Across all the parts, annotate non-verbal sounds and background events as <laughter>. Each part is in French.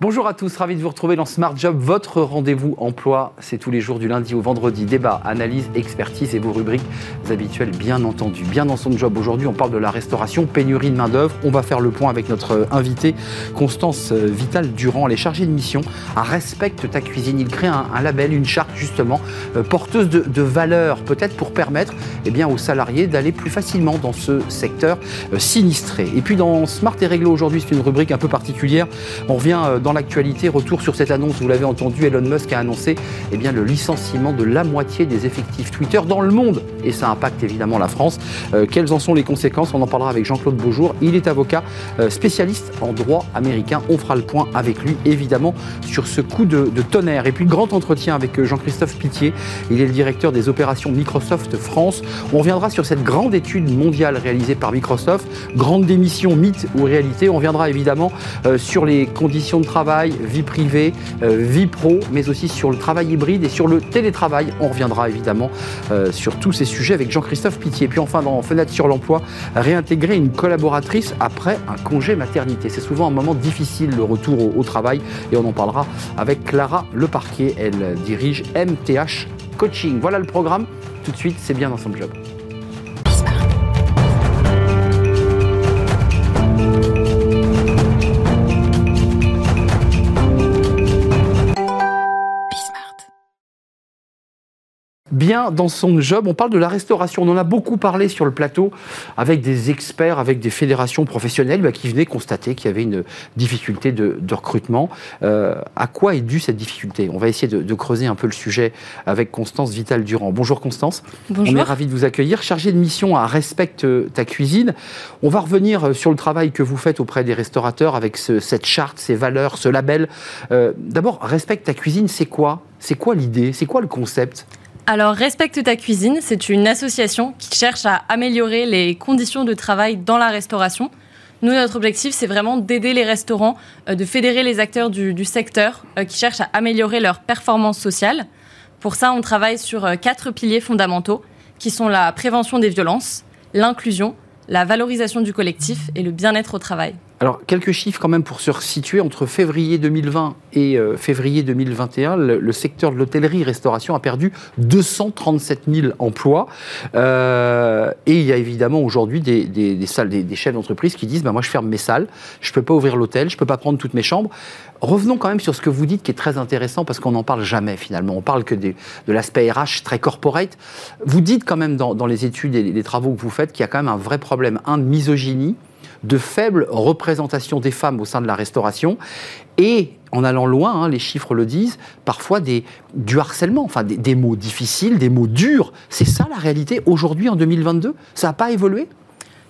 Bonjour à tous, ravi de vous retrouver dans Smart Job, votre rendez-vous emploi. C'est tous les jours du lundi au vendredi. Débat, analyse, expertise et vos rubriques habituelles, bien entendu. Bien dans son job, aujourd'hui, on parle de la restauration, pénurie de main-d'œuvre. On va faire le point avec notre invité, Constance Vital Durand. Elle est chargée de mission à Respecte ta cuisine. Il crée un, label, une charte, justement, euh, porteuse de, de valeurs, peut-être pour permettre eh bien, aux salariés d'aller plus facilement dans ce secteur euh, sinistré. Et puis, dans Smart et Réglo, aujourd'hui, c'est une rubrique un peu particulière. On revient euh, dans l'actualité, retour sur cette annonce, vous l'avez entendu, Elon Musk a annoncé eh bien, le licenciement de la moitié des effectifs Twitter dans le monde. Et ça impacte évidemment la France. Euh, quelles en sont les conséquences? On en parlera avec Jean-Claude Beaujour. Il est avocat euh, spécialiste en droit américain. On fera le point avec lui, évidemment, sur ce coup de, tonnerre. Et puis, grand entretien avec euh, Jean-Christophe Pitié. Il est le directeur des opérations Microsoft France. On reviendra sur cette grande étude mondiale réalisée par Microsoft. Grande démission, mythe ou réalité. On reviendra évidemment sur les conditions de travail vie privée, euh, vie pro, mais aussi sur le travail hybride et sur le télétravail. On reviendra évidemment euh, sur tous ces sujets avec Jean-Christophe Pitié. Et puis enfin, dans Fenêtre sur l'emploi, réintégrer une collaboratrice après un congé maternité. C'est souvent un moment difficile, le retour au, travail, et on en parlera avec Clara Leparquet. Elle dirige MTH Coaching. Voilà le programme. Tout de suite, c'est bien dans son job. Bien dans son job. On parle de la restauration. On en a beaucoup parlé sur le plateau avec des experts, avec des fédérations professionnelles bah, qui venaient constater qu'il y avait une difficulté de, recrutement. Euh, à quoi est due cette difficulté? On va essayer de, creuser un peu le sujet avec Constance Vital-Durand. Bonjour Constance. Bonjour. On est ravi de vous accueillir. Chargée de mission à Respecte ta cuisine. On va revenir sur le travail que vous faites auprès des restaurateurs avec cette charte, ces valeurs, ce label. Euh, d'abord, Respecte ta cuisine, c'est quoi? C'est quoi l'idée? C'est quoi le concept? Alors, Respecte ta cuisine, c'est une association qui cherche à améliorer les conditions de travail dans la restauration. Nous, notre objectif, c'est vraiment d'aider les restaurants, euh, de fédérer les acteurs du, secteur euh, qui cherchent à améliorer leur performance sociale. Pour ça, on travaille sur euh, quatre piliers fondamentaux qui sont la prévention des violences, l'inclusion, la valorisation du collectif et le bien-être au travail. Alors, quelques chiffres quand même pour se situer. Entre février 2020 et euh, février 2021, le, secteur de l'hôtellerie-restauration a perdu 237 000 emplois. Euh, et il y a évidemment aujourd'hui des, salles, des, chefs d'entreprise qui disent bah, Moi, je ferme mes salles, je ne peux pas ouvrir l'hôtel, je ne peux pas prendre toutes mes chambres. Revenons quand même sur ce que vous dites qui est très intéressant parce qu'on n'en parle jamais finalement. On parle que de l'aspect RH très corporate. Vous dites quand même dans, les études et les travaux que vous faites qu'il y a quand même un vrai problème, un de misogynie de faible représentation des femmes au sein de la restauration et en allant loin, hein, les chiffres le disent, parfois du harcèlement, enfin des, mots difficiles, des mots durs. C'est ça la réalité aujourd'hui en 2022 Ça n'a pas évolué?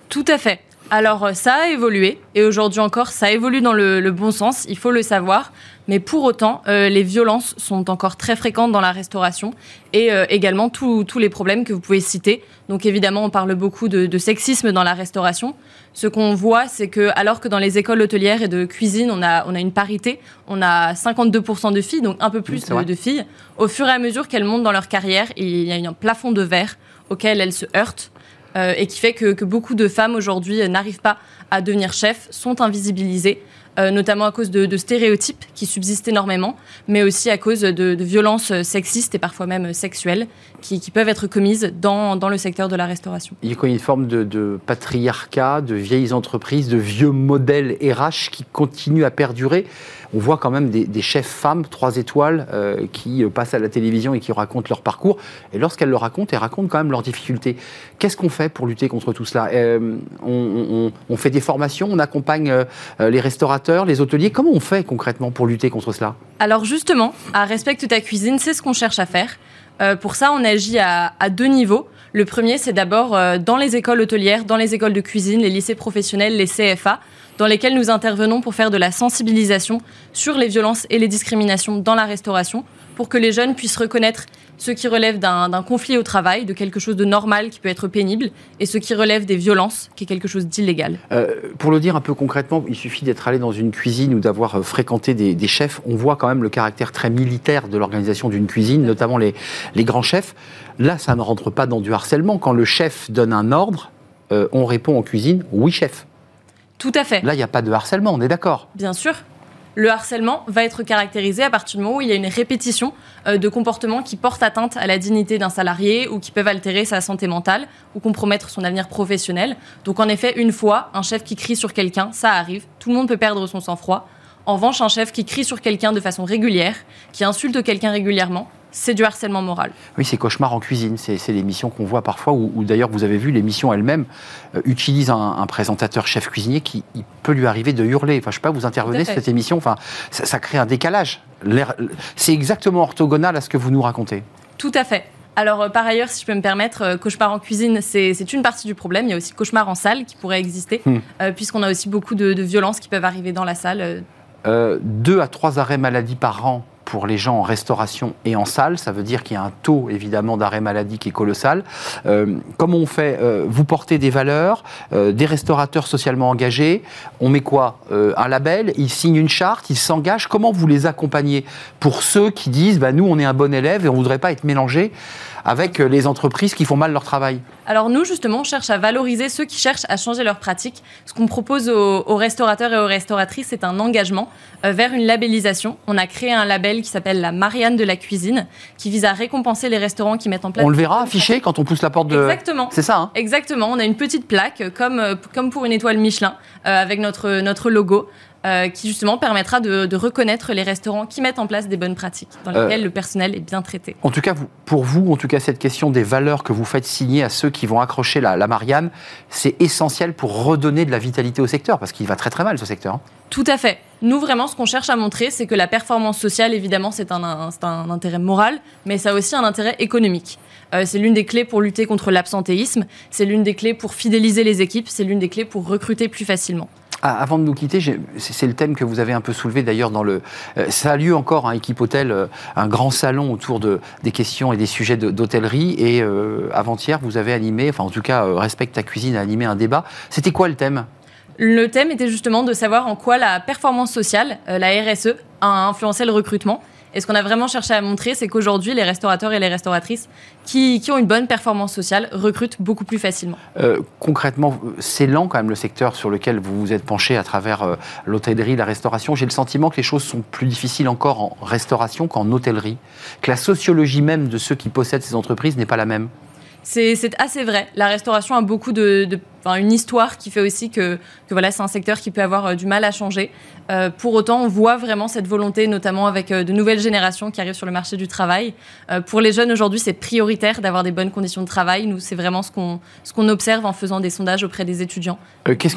Tout à fait. Alors euh, ça a évolué et aujourd'hui encore ça évolue dans le, bon sens, il faut le savoir. Mais pour autant, euh, les violences sont encore très fréquentes dans la restauration et euh, également tous les problèmes que vous pouvez citer. Donc évidemment, on parle beaucoup de, sexisme dans la restauration. Ce qu'on voit, c'est que alors que dans les écoles hôtelières et de cuisine, on a, on a une parité, on a 52% de filles, donc un peu plus de, de, filles, au fur et à mesure qu'elles montent dans leur carrière, il y a un plafond de verre auquel elles se heurtent. Euh, et qui fait que, beaucoup de femmes aujourd'hui n'arrivent pas à devenir chefs, sont invisibilisées, euh, notamment à cause de, stéréotypes qui subsistent énormément, mais aussi à cause de, violences sexistes et parfois même sexuelles qui, peuvent être commises dans, le secteur de la restauration. Il y a une forme de, de patriarcat, de vieilles entreprises, de vieux modèles RH qui continuent à perdurer on voit quand même des, chefs femmes, trois étoiles, euh, qui euh, passent à la télévision et qui racontent leur parcours. Et lorsqu'elles le racontent, elles racontent quand même leurs difficultés. Qu'est-ce qu'on fait pour lutter contre tout cela? Euh, on, fait des formations, on accompagne les restaurateurs, les hôteliers. Comment on fait concrètement pour lutter contre cela? Alors justement, à Respecte ta cuisine, c'est ce qu'on cherche à faire. Pour ça, on agit à, à deux niveaux. Le premier, c'est d'abord dans les écoles hôtelières, dans les écoles de cuisine, les lycées professionnels, les CFA dans lesquels nous intervenons pour faire de la sensibilisation sur les violences et les discriminations dans la restauration, pour que les jeunes puissent reconnaître ce qui relève d'un conflit au travail, de quelque chose de normal qui peut être pénible, et ce qui relève des violences, qui est quelque chose d'illégal. Euh, pour le dire un peu concrètement, il suffit d'être allé dans une cuisine ou d'avoir euh, fréquenté des, chefs. On voit quand même le caractère très militaire de l'organisation d'une cuisine, notamment les, les, grands chefs. Là, ça ne rentre pas dans du harcèlement. Quand le chef donne un ordre, euh, on répond en cuisine oui chef. Tout à fait. Là, il n'y a pas de harcèlement, on est d'accord Bien sûr. Le harcèlement va être caractérisé à partir du moment où il y a une répétition euh, de comportements qui portent atteinte à la dignité d'un salarié ou qui peuvent altérer sa santé mentale ou compromettre son avenir professionnel. Donc en effet, une fois, un chef qui crie sur quelqu'un, ça arrive, tout le monde peut perdre son sang-froid. En revanche, un chef qui crie sur quelqu'un de façon régulière, qui insulte quelqu'un régulièrement, c'est du harcèlement moral. Oui, c'est cauchemar en cuisine. C'est l'émission qu'on voit parfois, où, d'ailleurs vous avez vu l'émission elle-même euh, utilise un, présentateur chef cuisinier qui peut lui arriver de hurler. Enfin, je sais pas, vous intervenez sur cette émission. Enfin, ça, crée un décalage. C'est exactement orthogonal à ce que vous nous racontez. Tout à fait. Alors, euh, par ailleurs, si je peux me permettre, euh, cauchemar en cuisine, c'est une partie du problème. Il y a aussi cauchemar en salle qui pourrait exister, hmm. puisqu'on a aussi beaucoup de, violences qui peuvent arriver dans la salle. deux à trois arrêts maladie par an pour les gens en restauration et en salle. Ça veut dire qu'il y a un taux évidemment d'arrêt maladie qui est colossal. Euh, comment on fait euh, Vous portez des valeurs, euh, des restaurateurs socialement engagés. On met quoi Un label, ils signent une charte, ils s'engagent. Comment vous les accompagnez? Pour ceux qui disent bah, nous on est un bon élève et on ne voudrait pas être mélangé avec les entreprises qui font mal leur travail Alors nous, justement, on cherche à valoriser ceux qui cherchent à changer leur pratique. Ce qu'on propose aux, restaurateurs et aux restauratrices, c'est un engagement euh, vers une labellisation. On a créé un label qui s'appelle la Marianne de la cuisine, qui vise à récompenser les restaurants qui mettent en place... On le verra affiché quand on pousse la porte de... Exactement. C'est ça hein? Exactement. On a une petite plaque, comme, euh, comme pour une étoile Michelin, euh, avec notre, notre logo. Euh, qui justement permettra de, reconnaître les restaurants qui mettent en place des bonnes pratiques, dans euh, lesquelles le personnel est bien traité. En tout cas, pour vous, en tout cas, cette question des valeurs que vous faites signer à ceux qui vont accrocher la, Marianne, c'est essentiel pour redonner de la vitalité au secteur, parce qu'il va très très mal ce secteur. Hein. Tout à fait. Nous, vraiment, ce qu'on cherche à montrer, c'est que la performance sociale, évidemment, c'est un, un, intérêt moral, mais ça a aussi un intérêt économique. Euh, c'est l'une des clés pour lutter contre l'absentéisme, c'est l'une des clés pour fidéliser les équipes, c'est l'une des clés pour recruter plus facilement. Ah, avant de nous quitter, c'est le thème que vous avez un peu soulevé d'ailleurs dans le. Euh, ça a lieu encore, hein, équipe hôtel, euh, un grand salon autour de, des questions et des sujets d'hôtellerie. Et euh, avant-hier, vous avez animé, enfin en tout cas, Respect ta cuisine a animé un débat. C'était quoi le thème? Le thème était justement de savoir en quoi la performance sociale, la RSE, a influencé le recrutement et ce qu'on a vraiment cherché à montrer, c'est qu'aujourd'hui, les restaurateurs et les restauratrices qui, ont une bonne performance sociale recrutent beaucoup plus facilement. Euh, concrètement, c'est lent quand même le secteur sur lequel vous vous êtes penché à travers euh, l'hôtellerie, la restauration. J'ai le sentiment que les choses sont plus difficiles encore en restauration qu'en hôtellerie, que la sociologie même de ceux qui possèdent ces entreprises n'est pas la même. C'est assez vrai. La restauration a beaucoup de, une histoire qui fait aussi que, voilà, c'est un secteur qui peut avoir euh, du mal à changer. Euh, pour autant, on voit vraiment cette volonté, notamment avec euh, de nouvelles générations qui arrivent sur le marché du travail. pour les jeunes aujourd'hui, c'est prioritaire d'avoir des bonnes conditions de travail. Nous, c'est vraiment ce qu'on observe en faisant des sondages auprès des étudiants. qu'est-ce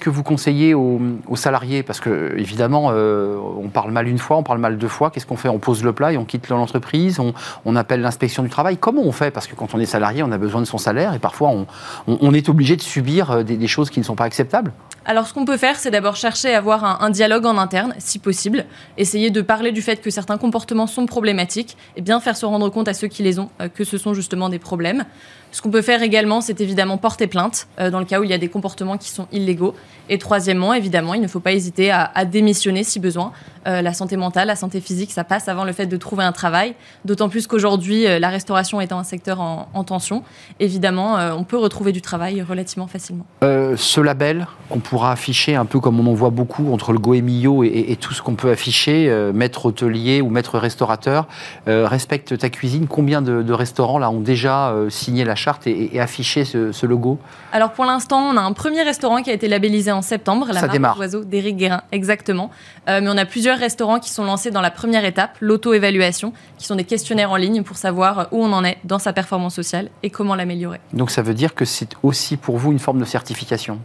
que vous conseillez aux, salariés? Parce que évidemment, on parle mal une fois, on parle mal deux fois. Qu'est-ce qu'on fait? On pose le plat et on quitte l'entreprise. On, on appelle l'inspection du travail. Comment on fait? Parce que quand on est salarié, on a besoin de son salaire et parfois on, on est obligé obligé de subir euh, des, choses qui ne sont pas acceptables? Alors, ce qu'on peut faire, c'est d'abord chercher à avoir un, un, dialogue en interne, si possible, essayer de parler du fait que certains comportements sont problématiques, et bien faire se rendre compte à ceux qui les ont euh, que ce sont justement des problèmes. Ce qu'on peut faire également, c'est évidemment porter plainte euh, dans le cas où il y a des comportements qui sont illégaux. Et troisièmement, évidemment, il ne faut pas hésiter à, démissionner si besoin. Euh, la santé mentale, la santé physique, ça passe avant le fait de trouver un travail. D'autant plus qu'aujourd'hui, euh, la restauration étant un secteur en, tension, évidemment, on peut retrouver du travail relativement facilement. ce label qu'on pourra afficher un peu comme on en voit beaucoup entre le Goemio et, tout ce qu'on peut afficher, maître hôtelier ou maître restaurateur, respecte ta cuisine. Combien de, de restaurants là ont déjà signé la charte et, afficher ce, logo Alors pour l'instant, on a un premier restaurant qui a été labellisé en septembre, la Ça marque d'oiseaux d'Éric Guérin, exactement. Euh, mais on a plusieurs restaurants qui sont lancés dans la première étape, l'auto-évaluation, qui sont des questionnaires en ligne pour savoir où on en est dans sa performance sociale et comment l'améliorer. Donc ça veut dire que c'est aussi pour vous une forme de certification?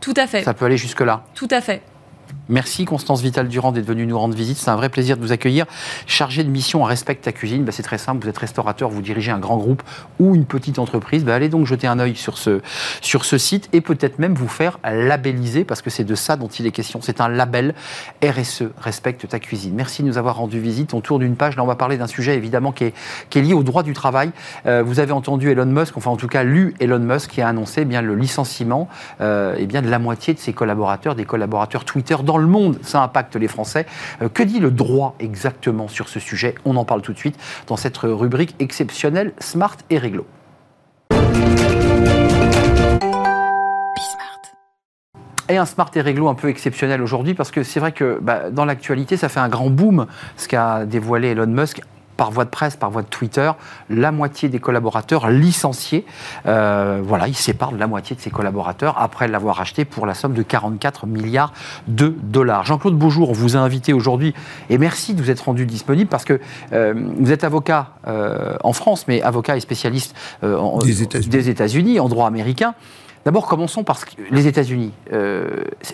Tout à fait. Ça peut aller jusque-là? Tout à fait. Merci Constance Vital-Durand d'être venue nous rendre visite. C'est un vrai plaisir de vous accueillir. Chargé de mission à Respect ta cuisine, bah, c'est très simple. Vous êtes restaurateur, vous dirigez un grand groupe ou une petite entreprise. Bah, allez donc jeter un œil sur ce, sur ce site et peut-être même vous faire labelliser parce que c'est de ça dont il est question. C'est un label RSE, Respecte ta cuisine. Merci de nous avoir rendu visite. On tourne une page. Là, on va parler d'un sujet évidemment qui est, lié au droit du travail. Euh, vous avez entendu Elon Musk, enfin en tout cas lu Elon Musk qui a annoncé eh bien, le licenciement euh, eh bien, de la moitié de ses collaborateurs, des collaborateurs Twitter le monde. Ça impacte les Français. Euh, que dit le droit exactement sur ce sujet? On en parle tout de suite dans cette rubrique exceptionnelle Smart et Réglo. Et un smart et réglo un peu exceptionnel aujourd'hui parce que c'est vrai que bah, dans l'actualité, ça fait un grand boom ce qu'a dévoilé Elon Musk par voie de presse, par voie de Twitter, la moitié des collaborateurs licenciés. Euh, voilà, il sépare de la moitié de ses collaborateurs après l'avoir acheté pour la somme de 44 milliards de dollars. Jean-Claude Beaujour, on vous a invité aujourd'hui et merci de vous être rendu disponible parce que euh, vous êtes avocat euh, en France, mais avocat et spécialiste des États-Unis en droit américain. D'abord, commençons par les États-Unis.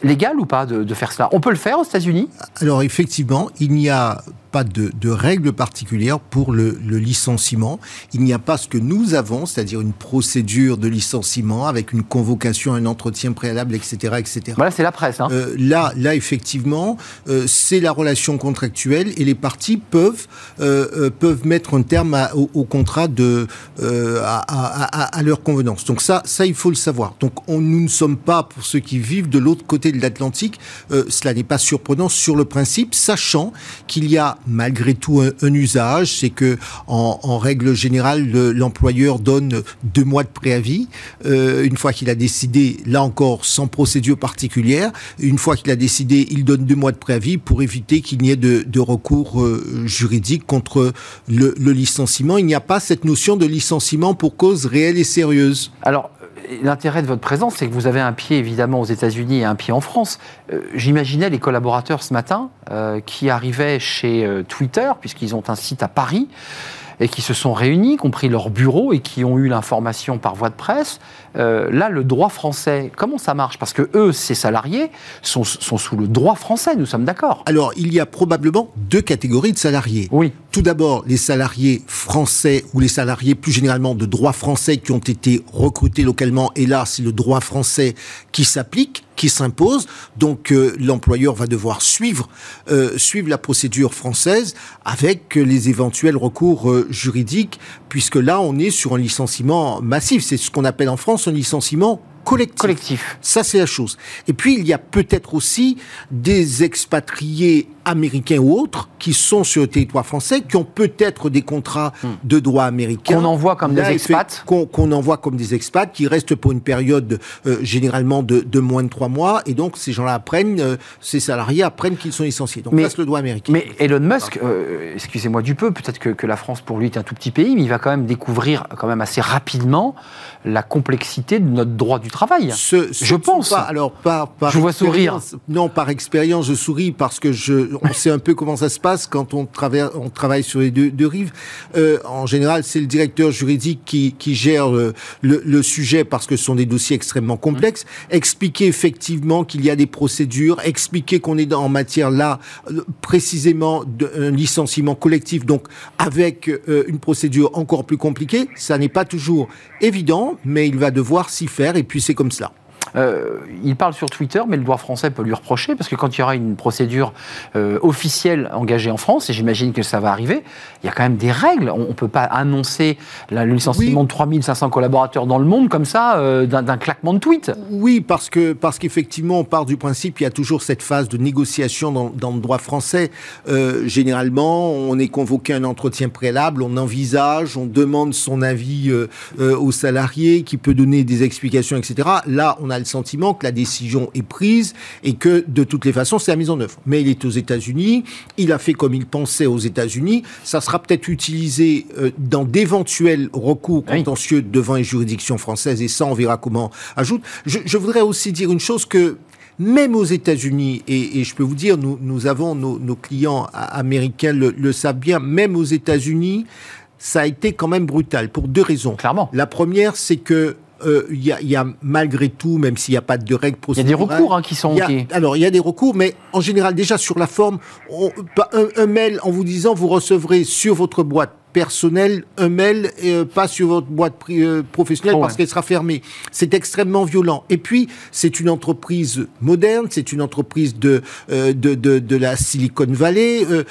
légal ou pas de, de, faire cela? On peut le faire aux États-Unis? Alors effectivement, il n'y a pas de, de règles particulières pour le, le licenciement. Il n'y a pas ce que nous avons, c'est-à-dire une procédure de licenciement avec une convocation, un entretien préalable, etc., etc. Voilà, c'est la presse. Hein. Euh, là, là, effectivement, euh, c'est la relation contractuelle et les parties peuvent euh, euh peuvent mettre un terme à, au, au, contrat de euh, à, à, à, leur convenance. Donc ça, ça, il faut le savoir. Donc on, nous ne sommes pas pour ceux qui vivent de l'autre côté de l'Atlantique. Euh, cela n'est pas surprenant sur le principe, sachant qu'il y a malgré tout un, usage, c'est que en, règle générale, l'employeur donne deux mois de préavis. Euh, une fois qu'il a décidé, là encore, sans procédure particulière, une fois qu'il a décidé, il donne deux mois de préavis pour éviter qu'il n'y ait de, de recours euh, juridique contre le, le licenciement. Il n'y a pas cette notion de licenciement pour cause réelle et sérieuse. Alors, l'intérêt de votre présence, c'est que vous avez un pied évidemment aux États-Unis et un pied en France. Euh, J'imaginais les collaborateurs ce matin euh, qui arrivaient chez euh, Twitter, puisqu'ils ont un site à Paris, et qui se sont réunis, compris leur bureau, et qui ont eu l'information par voie de presse. Euh, là, le droit français, comment ça marche? Parce que eux, ces salariés, sont, sont, sous le droit français, nous sommes d'accord. Alors, il y a probablement deux catégories de salariés. Oui. Tout d'abord, les salariés français ou les salariés plus généralement de droit français qui ont été recrutés localement, et là, c'est le droit français qui s'applique qui s'impose. Donc euh, l'employeur va devoir suivre euh, suivre la procédure française avec les éventuels recours juridiques, puisque là on est sur un licenciement massif. C'est ce qu'on appelle en France un licenciement collectif. collectif. Ça, c'est la chose. Et puis, il y a peut-être aussi des expatriés américains ou autres qui sont sur le territoire français, qui ont peut-être des contrats hmm. de droit américain. Qu'on envoie comme des expats. Qu'on qu envoie comme des expats, qui restent pour une période euh, généralement de, de, moins de trois mois. Et donc, ces gens-là apprennent, euh, ces salariés apprennent qu'ils sont licenciés. Donc, mais, le droit américain. Mais Elon Musk, euh, excusez-moi du peu, peut-être que, que, la France, pour lui, est un tout petit pays, mais il va quand même découvrir quand même assez rapidement la complexité de notre droit du travail. Ce, ce je pense. Pas, alors, par, par je vois sourire. Non, par expérience, je souris parce que je, on sait un peu comment ça se passe quand on, travaille, on travaille sur les deux, deux rives. Euh, en général, c'est le directeur juridique qui, qui gère le, le, sujet parce que ce sont des dossiers extrêmement complexes. Expliquer effectivement qu'il y a des procédures, expliquer qu'on est en matière là précisément d'un licenciement collectif, donc avec euh, une procédure encore plus compliquée. Ça n'est pas toujours évident, mais il va devoir s'y faire et puis c'est comme cela. Euh, il parle sur Twitter, mais le droit français peut lui reprocher, parce que quand il y aura une procédure euh, officielle engagée en France, et j'imagine que ça va arriver, il y a quand même des règles. On ne peut pas annoncer la, le licenciement oui. de 3500 collaborateurs dans le monde comme ça, euh, d'un claquement de tweet. Oui, parce que parce qu'effectivement, on part du principe qu'il y a toujours cette phase de négociation dans, dans le droit français. Généralement, on est convoqué à un entretien préalable, on envisage, on demande son avis euh, au salarié qui peut donner des explications, etc. Là, on a le sentiment que la décision est prise et que de toutes les façons, c'est la mise en œuvre. Mais il est aux États-Unis, il a fait comme il pensait aux États-Unis, ça sera peut-être utilisé euh, dans d'éventuels recours contentieux devant les juridictions françaises et ça, on verra comment ajoute. Je, je voudrais aussi dire une chose que même aux États-Unis, et, et, je peux vous dire, nous, nous avons nos, nos clients américains le, le savent bien, même aux États-Unis, ça a été quand même brutal pour deux raisons. Clairement. La première, c'est que il euh, y, a, y, a, malgré tout, même s'il n'y a pas de règles procédurales... Il y a des recours hein, qui sont... Y a, okay. Alors, il y a des recours, mais en général, déjà sur la forme, on, un, un, mail en vous disant, vous recevrez sur votre boîte personnel, un mail, euh, pas sur votre boîte euh, professionnelle parce qu'elle sera fermée. C'est extrêmement violent. Et puis, c'est une entreprise moderne, c'est une entreprise de, euh, de, de, de, la Silicon Valley. Euh,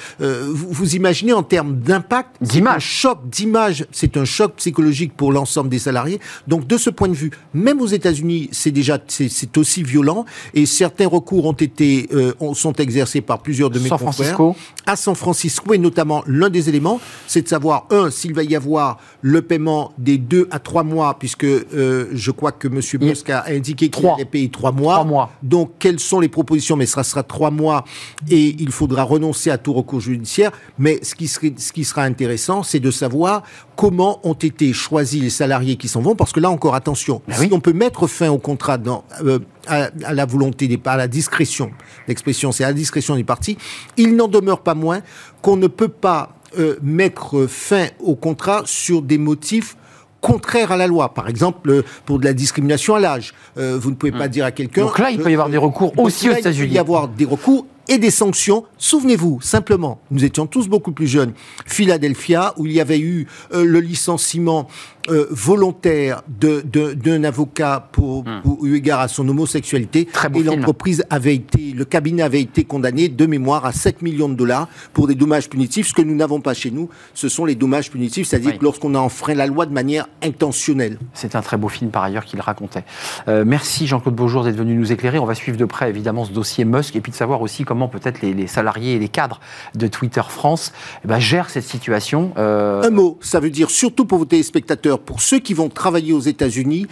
vous, vous, imaginez en termes d'impact, d'image, choc d'image, c'est un choc psychologique pour l'ensemble des salariés. Donc, de ce point de vue, même aux États-Unis, c'est déjà c'est aussi violent et certains recours ont été sont exercés par plusieurs de mes San confrères Francisco. à San Francisco et notamment l'un des éléments, c'est de savoir savoir, un, s'il va y avoir le paiement des deux à trois mois, puisque euh, je crois que M. Musk a indiqué qu'il allait payer trois mois. Trois mois. Donc, quelles sont les propositions? Mais ce sera trois mois et il faudra renoncer à tout recours judiciaire. Mais ce qui, serait, ce qui sera intéressant, c'est de savoir comment ont été choisis les salariés qui s'en vont, parce que là encore, attention, Ben si oui. on peut mettre fin au contrat dans, euh, à, à la volonté des à la discrétion, l'expression c'est à la discrétion des partis, il n'en demeure pas moins qu'on ne peut pas euh, mettre fin au contrat sur des motifs contraires à la loi. Par exemple, euh, pour de la discrimination à l'âge. Euh, vous ne pouvez pas dire à quelqu'un... Donc là, il peut y avoir des recours aussi aux Il peut États-Unis. y avoir des recours et des sanctions. Souvenez-vous, simplement, nous étions tous beaucoup plus jeunes. Philadelphia, où il y avait eu euh, le licenciement euh, volontaire de- d'un avocat pour, pour eu égard à son homosexualité. Très et l'entreprise avait été, le cabinet avait été condamné de mémoire à 7 millions de dollars pour des dommages punitifs. Ce que nous n'avons pas chez nous, ce sont les dommages punitifs, c'est-à-dire Oui. que lorsqu'on a enfreint la loi de manière intentionnelle. C'est un très beau film par ailleurs qu'il racontait. Euh, merci Jean-Claude Beaujour d'être venu nous éclairer. On va suivre de près évidemment ce dossier Musk et puis de savoir aussi comment peut-être les, les salariés et les cadres de Twitter France eh ben, gèrent cette situation. Euh, Un mot, ça veut dire surtout pour vos téléspectateurs, pour ceux qui vont travailler aux États-Unis,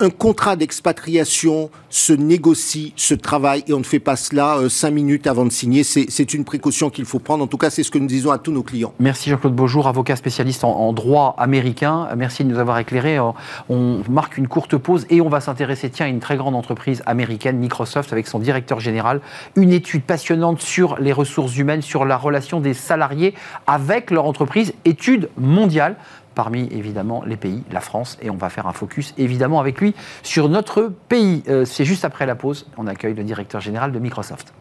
un contrat d'expatriation se négocie, se travaille, et on ne fait pas cela euh, cinq minutes avant de signer. C'est une précaution qu'il faut prendre. En tout cas, c'est ce que nous disons à tous nos clients. Merci Jean-Claude Beaujour, avocat spécialiste en, en droit américain. Merci de nous avoir éclairé. Euh, On marque une courte pause et on va s'intéresser tiens, à une très grande entreprise américaine, Microsoft, avec son directeur général. Une étude passionnante sur les ressources humaines, sur la relation des salariés avec leur entreprise. Étude mondiale parmi évidemment les pays, la France, et on va faire un focus évidemment avec lui sur notre pays. Euh, C'est juste après la pause, on accueille le directeur général de Microsoft.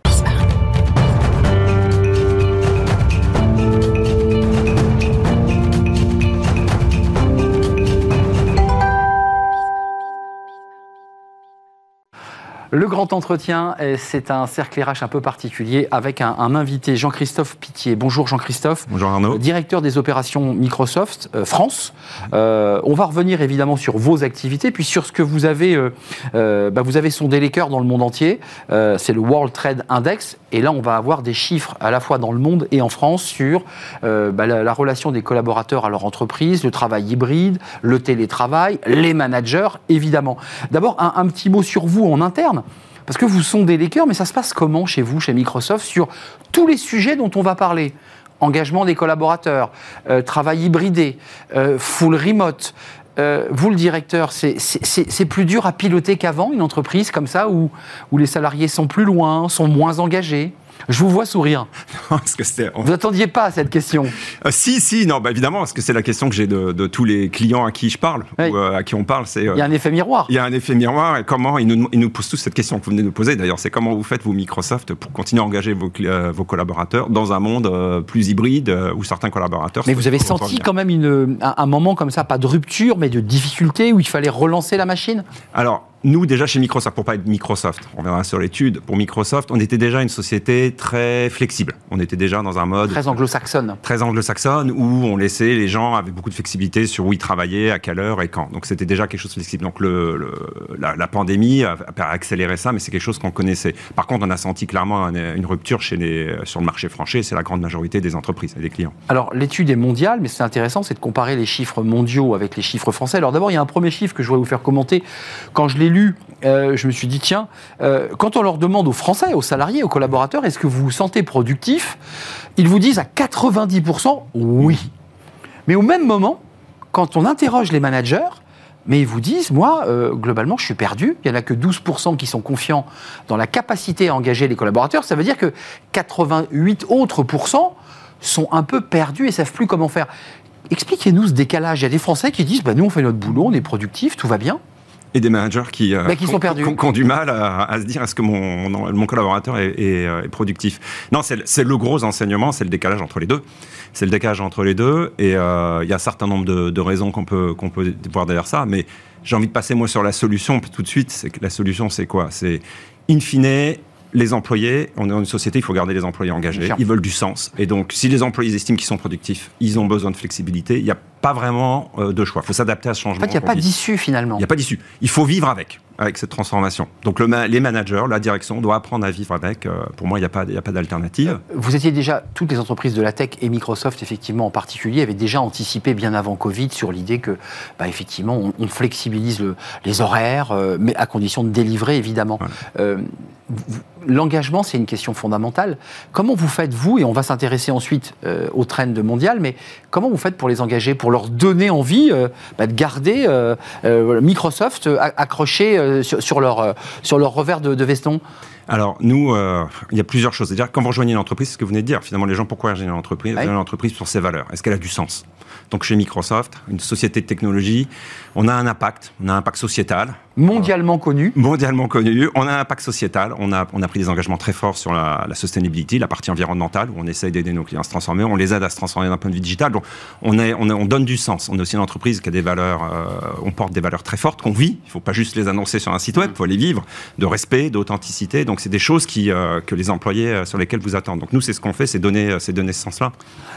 Le grand entretien, euh, c'est un cercle RH un peu particulier avec un, un invité, Jean-Christophe Pitié. Bonjour Jean-Christophe. Bonjour Arnaud. Directeur des opérations Microsoft euh, France. Euh, on va revenir évidemment sur vos activités, puis sur ce que vous avez, euh, euh, bah, vous avez sondé les cœurs dans le monde entier. Euh, c'est le World Trade Index, et là on va avoir des chiffres à la fois dans le monde et en France sur bah, la, la relation des collaborateurs à leur entreprise, le travail hybride, le télétravail, les managers, évidemment. D'abord un, un petit mot sur vous en interne. Parce que vous sondez les cœurs, mais ça se passe comment chez vous, chez Microsoft, sur tous les sujets dont on va parler? Engagement des collaborateurs, euh, travail hybridé, euh, full remote. Euh, vous, le directeur, c'est- plus dur à piloter qu'avant, une entreprise comme ça, où les salariés sont plus loin, sont moins engagés? Je vous vois sourire. <laughs> Parce que c'était- Vous attendiez pas à cette question. Euh, si, si, non, bah évidemment, parce que c'est la question que j'ai de, de tous les clients à qui je parle, Oui. ou euh, à qui on parle, c'est... euh, Il y a un effet miroir. il y a un effet miroir et comment ils nous, ils nous posent tous cette question que vous venez de nous poser d'ailleurs, c'est comment vous faites vous Microsoft pour continuer à engager vos, euh, vos collaborateurs dans un monde plus hybride où certains collaborateurs. Mais vous avez senti quand même une, un, un moment comme ça, pas de rupture, mais de difficulté, où il fallait relancer la machine? Alors, nous, déjà chez Microsoft, pour pas être Microsoft, on verra sur l'étude, pour Microsoft, on était déjà une société très flexible. On était déjà dans un mode Très anglo-saxonne. très anglo-saxonne où on laissait les gens avec beaucoup de flexibilité sur où ils travaillaient, à quelle heure et quand. Donc c'était déjà quelque chose de flexible. Donc le, le- la, la pandémie a, a accéléré ça, mais c'est quelque chose qu'on connaissait. Par contre, on a senti clairement une, une rupture chez les, sur le marché français. C'est la grande majorité des entreprises et des clients. Alors, l'étude est mondiale, mais c'est intéressant, c'est de comparer les chiffres mondiaux avec les chiffres français. Alors, d'abord, il y a un premier chiffre que je voudrais vous faire commenter. Quand je l'ai euh, je me suis dit, tiens, euh, quand on leur demande aux Français, aux salariés, aux collaborateurs, est-ce que vous vous sentez productif Ils vous disent à 90% oui. Mais au même moment, quand on interroge les managers, mais ils vous disent, moi, euh, globalement, je suis perdu. Il n'y en a que 12% qui sont confiants dans la capacité à engager les collaborateurs. Ça veut dire que 88 autres sont un peu perdus et savent plus comment faire. Expliquez-nous ce décalage. Il y a des Français qui disent, bah, nous, on fait notre boulot, on est productif, tout va bien. Et des managers qui, euh, Mais qui sont ont- perdus. qui ont- qui ont du mal à, à se dire est-ce que mon, mon, collaborateur est, est, euh, est productif? Non, c'est le- c'est le gros enseignement, c'est le décalage entre les deux. C'est le décalage entre les deux. Et euh, il y a un certain nombre de, de raisons qu'on peut, qu'on peut voir derrière ça. Mais j'ai envie de passer, moi, sur la solution tout de suite. C'est que la solution, c'est quoi? C'est, in fine, les employés, on est dans une société, il faut garder les employés engagés, ils veulent du sens. Et donc, si les employés estiment qu'ils sont productifs, ils ont besoin de flexibilité, il n'y a pas vraiment euh, de choix. Il faut s'adapter à ce En changement. fait, il n'y a pas d'issue finalement. Il n'y a pas d'issue. Il faut vivre avec. Avec cette transformation. Donc le les managers, la direction doit apprendre à vivre avec. Euh, pour moi, il n'y a pas, a pas d'alternative. Vous étiez déjà, toutes les entreprises de la tech et Microsoft, effectivement, en particulier, avaient déjà anticipé bien avant Covid sur l'idée que, bah, effectivement, on, flexibilise les horaires, euh, mais à condition de délivrer, évidemment. Euh, l'engagement, c'est une question fondamentale. Comment vous faites, vous, et on va s'intéresser ensuite aux trends mondiales, mais comment vous faites pour les engager, pour leur donner envie bah, de garder Microsoft accroché sur, leur, sur leur revers de, veston alors, nous, il y a plusieurs choses. C'est-à-dire, quand vous rejoignez l'entreprise, c'est ce que vous venez de dire. Finalement, les gens, pourquoi rejoignent l'entreprise? Rejoignent l'entreprise pour ses valeurs. Est-ce qu'elle a du sens? Donc, chez Microsoft, une société de technologie, on a un impact, on a un impact sociétal. Mondialement connu. Mondialement connu. On a un impact sociétal. On a, on a pris des engagements très forts sur la, la sustainability, la partie environnementale, où on essaye d'aider nos clients à se transformer. On les aide à se transformer d'un point de vue digital. Donc, on, est, on, on, donne du sens. On est aussi une entreprise qui a des valeurs, euh, on porte des valeurs très fortes qu'on vit. Il ne faut pas juste les annoncer sur un site web, il faut les vivre, de respect, d'authenticité. Donc, c'est des choses qui, euh, que les employés euh, sur lesquels vous attendent. Donc, nous, c'est ce qu'on fait, c'est donner, donner ce sens-là.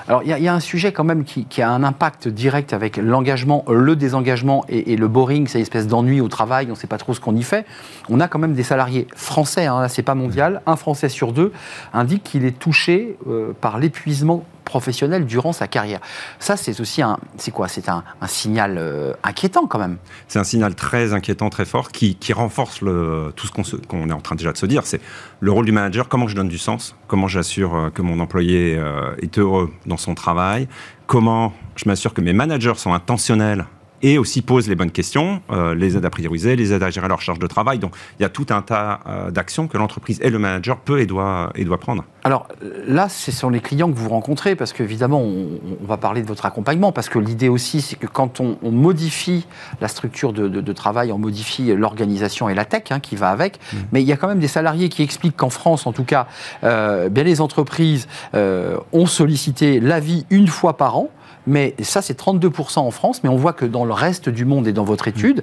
Alors, il y, y, a un sujet quand même qui, qui a un impact direct avec l'engagement, le désengagement et, et le boring, cette espèce d'ennui au travail. On ne sait pas trop ce qu'on y fait, on a quand même des salariés français, hein, là c'est pas mondial, un Français sur deux indique qu'il est touché euh, par l'épuisement professionnel durant sa carrière. Ça, c'est aussi un, c'est quoi? C'est un, signal euh, inquiétant quand même. C'est un signal très inquiétant, très fort, qui, renforce tout ce qu'on est en train déjà de se dire. C'est le rôle du manager. Comment je donne du sens Comment j'assure euh, que mon employé est heureux dans son travail Comment je m'assure que mes managers sont intentionnels et aussi pose les bonnes questions, euh, les aide à prioriser, les aide à gérer leur charge de travail. Donc il y a tout un tas euh, d'actions que l'entreprise et le manager peut et doit, et doit prendre. Alors là, ce sont les clients que vous rencontrez, parce qu'évidemment, on, on, va parler de votre accompagnement, parce que l'idée aussi, c'est que quand on, on, modifie la structure de, de, de travail, on modifie l'organisation et la tech hein, qui va avec, mmh. mais il y a quand même des salariés qui expliquent qu'en France, en tout cas, euh, bien les entreprises euh, ont sollicité l'avis une fois par an mais ça c'est 32% en France, mais on voit que dans le reste du monde et dans votre étude,